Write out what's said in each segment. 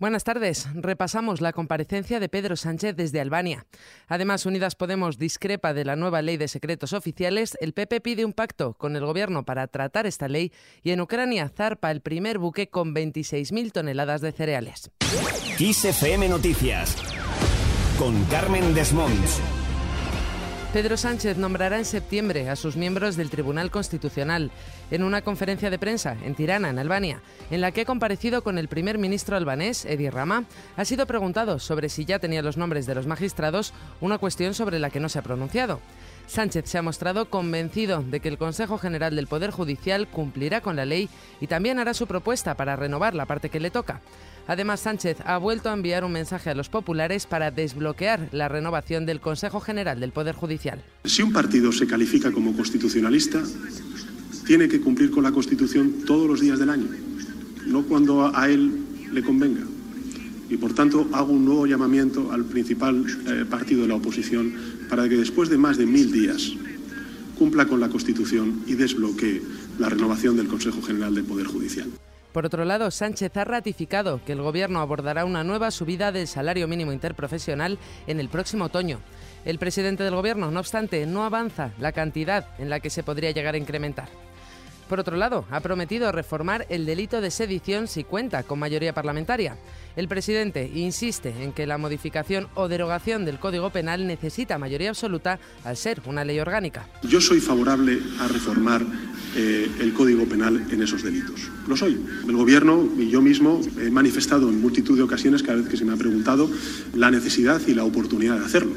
Buenas tardes. Repasamos la comparecencia de Pedro Sánchez desde Albania. Además, Unidas Podemos discrepa de la nueva ley de secretos oficiales. El PP pide un pacto con el gobierno para tratar esta ley y en Ucrania zarpa el primer buque con 26.000 toneladas de cereales. Noticias con Carmen Desmonts. Pedro Sánchez nombrará en septiembre a sus miembros del Tribunal Constitucional en una conferencia de prensa en Tirana, en Albania, en la que ha comparecido con el primer ministro albanés, Edi Rama, ha sido preguntado sobre si ya tenía los nombres de los magistrados, una cuestión sobre la que no se ha pronunciado. Sánchez se ha mostrado convencido de que el Consejo General del Poder Judicial cumplirá con la ley y también hará su propuesta para renovar la parte que le toca. Además, Sánchez ha vuelto a enviar un mensaje a los populares para desbloquear la renovación del Consejo General del Poder Judicial. Si un partido se califica como constitucionalista, tiene que cumplir con la Constitución todos los días del año, no cuando a él le convenga. Y por tanto hago un nuevo llamamiento al principal eh, partido de la oposición para que después de más de mil días cumpla con la Constitución y desbloquee la renovación del Consejo General del Poder Judicial. Por otro lado, Sánchez ha ratificado que el Gobierno abordará una nueva subida del salario mínimo interprofesional en el próximo otoño. El presidente del Gobierno, no obstante, no avanza la cantidad en la que se podría llegar a incrementar. Por otro lado, ha prometido reformar el delito de sedición si cuenta con mayoría parlamentaria. El presidente insiste en que la modificación o derogación del Código Penal necesita mayoría absoluta al ser una ley orgánica. Yo soy favorable a reformar eh, el Código Penal en esos delitos. Lo soy. El Gobierno y yo mismo he manifestado en multitud de ocasiones, cada vez que se me ha preguntado, la necesidad y la oportunidad de hacerlo.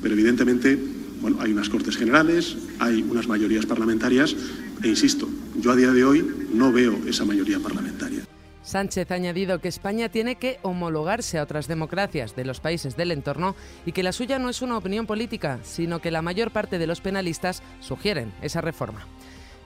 Pero evidentemente bueno, hay unas Cortes Generales, hay unas mayorías parlamentarias e insisto, yo a día de hoy no veo esa mayoría parlamentaria. Sánchez ha añadido que España tiene que homologarse a otras democracias de los países del entorno y que la suya no es una opinión política, sino que la mayor parte de los penalistas sugieren esa reforma.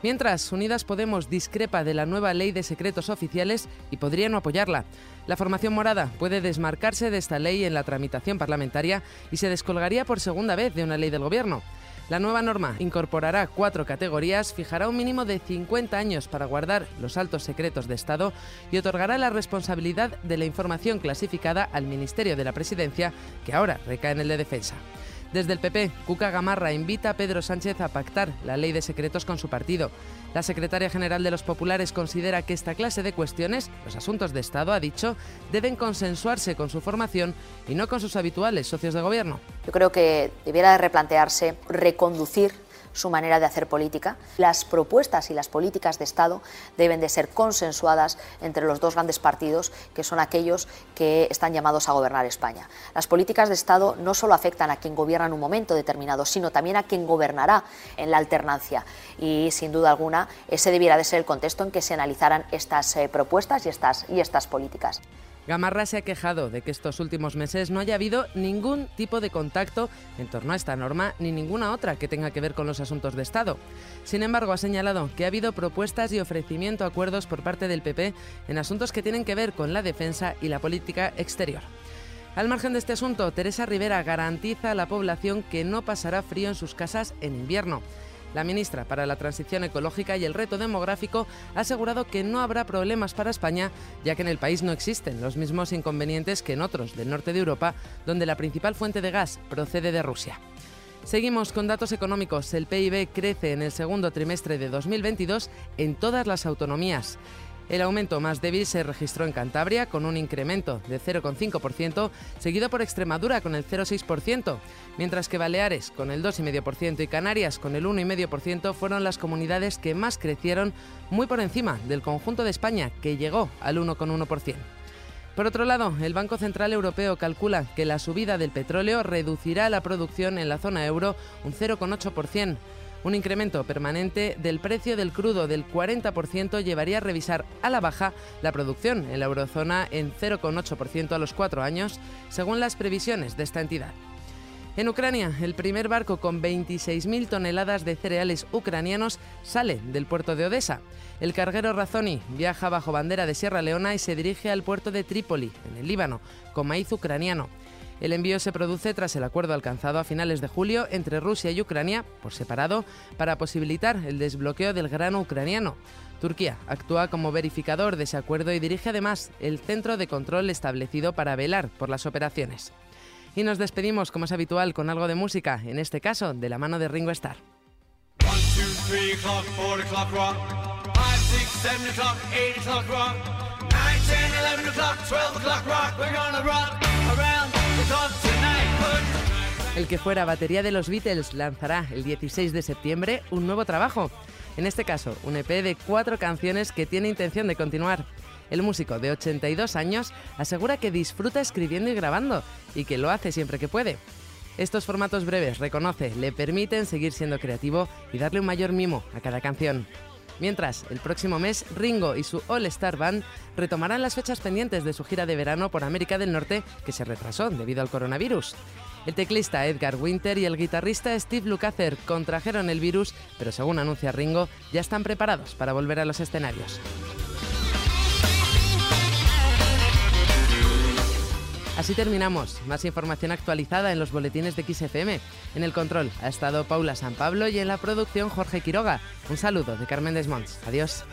Mientras, Unidas Podemos discrepa de la nueva ley de secretos oficiales y podría no apoyarla. La formación morada puede desmarcarse de esta ley en la tramitación parlamentaria y se descolgaría por segunda vez de una ley del Gobierno. La nueva norma incorporará cuatro categorías, fijará un mínimo de 50 años para guardar los altos secretos de Estado y otorgará la responsabilidad de la información clasificada al Ministerio de la Presidencia, que ahora recae en el de Defensa. Desde el PP, Cuca Gamarra invita a Pedro Sánchez a pactar la ley de secretos con su partido. La secretaria general de los populares considera que esta clase de cuestiones, los asuntos de Estado, ha dicho, deben consensuarse con su formación y no con sus habituales socios de gobierno. Yo creo que debiera de replantearse reconducir su manera de hacer política. Las propuestas y las políticas de Estado deben de ser consensuadas entre los dos grandes partidos, que son aquellos que están llamados a gobernar España. Las políticas de Estado no solo afectan a quien gobierna en un momento determinado, sino también a quien gobernará en la alternancia. Y sin duda alguna, ese debiera de ser el contexto en que se analizaran estas eh, propuestas y estas, y estas políticas. Gamarra se ha quejado de que estos últimos meses no haya habido ningún tipo de contacto en torno a esta norma ni ninguna otra que tenga que ver con los asuntos de Estado. Sin embargo, ha señalado que ha habido propuestas y ofrecimiento a acuerdos por parte del PP en asuntos que tienen que ver con la defensa y la política exterior. Al margen de este asunto, Teresa Rivera garantiza a la población que no pasará frío en sus casas en invierno. La ministra para la Transición Ecológica y el Reto Demográfico ha asegurado que no habrá problemas para España, ya que en el país no existen los mismos inconvenientes que en otros del norte de Europa, donde la principal fuente de gas procede de Rusia. Seguimos con datos económicos. El PIB crece en el segundo trimestre de 2022 en todas las autonomías. El aumento más débil se registró en Cantabria con un incremento de 0,5%, seguido por Extremadura con el 0,6%, mientras que Baleares con el 2,5% y Canarias con el 1,5% fueron las comunidades que más crecieron, muy por encima del conjunto de España, que llegó al 1,1%. Por otro lado, el Banco Central Europeo calcula que la subida del petróleo reducirá la producción en la zona euro un 0,8%. Un incremento permanente del precio del crudo del 40% llevaría a revisar a la baja la producción en la eurozona en 0,8% a los cuatro años, según las previsiones de esta entidad. En Ucrania, el primer barco con 26.000 toneladas de cereales ucranianos sale del puerto de Odessa. El carguero Razoni viaja bajo bandera de Sierra Leona y se dirige al puerto de Trípoli, en el Líbano, con maíz ucraniano. El envío se produce tras el acuerdo alcanzado a finales de julio entre Rusia y Ucrania, por separado, para posibilitar el desbloqueo del grano ucraniano. Turquía actúa como verificador de ese acuerdo y dirige además el centro de control establecido para velar por las operaciones. Y nos despedimos, como es habitual, con algo de música, en este caso de la mano de Ringo Starr. El que fuera batería de los Beatles lanzará el 16 de septiembre un nuevo trabajo. En este caso, un EP de cuatro canciones que tiene intención de continuar. El músico de 82 años asegura que disfruta escribiendo y grabando y que lo hace siempre que puede. Estos formatos breves, reconoce, le permiten seguir siendo creativo y darle un mayor mimo a cada canción. Mientras, el próximo mes, Ringo y su All Star Band retomarán las fechas pendientes de su gira de verano por América del Norte, que se retrasó debido al coronavirus. El teclista Edgar Winter y el guitarrista Steve Lukather contrajeron el virus, pero según anuncia Ringo, ya están preparados para volver a los escenarios. Así terminamos. Más información actualizada en los boletines de XFM. En el control ha estado Paula San Pablo y en la producción Jorge Quiroga. Un saludo de Carmen Desmonts. Adiós.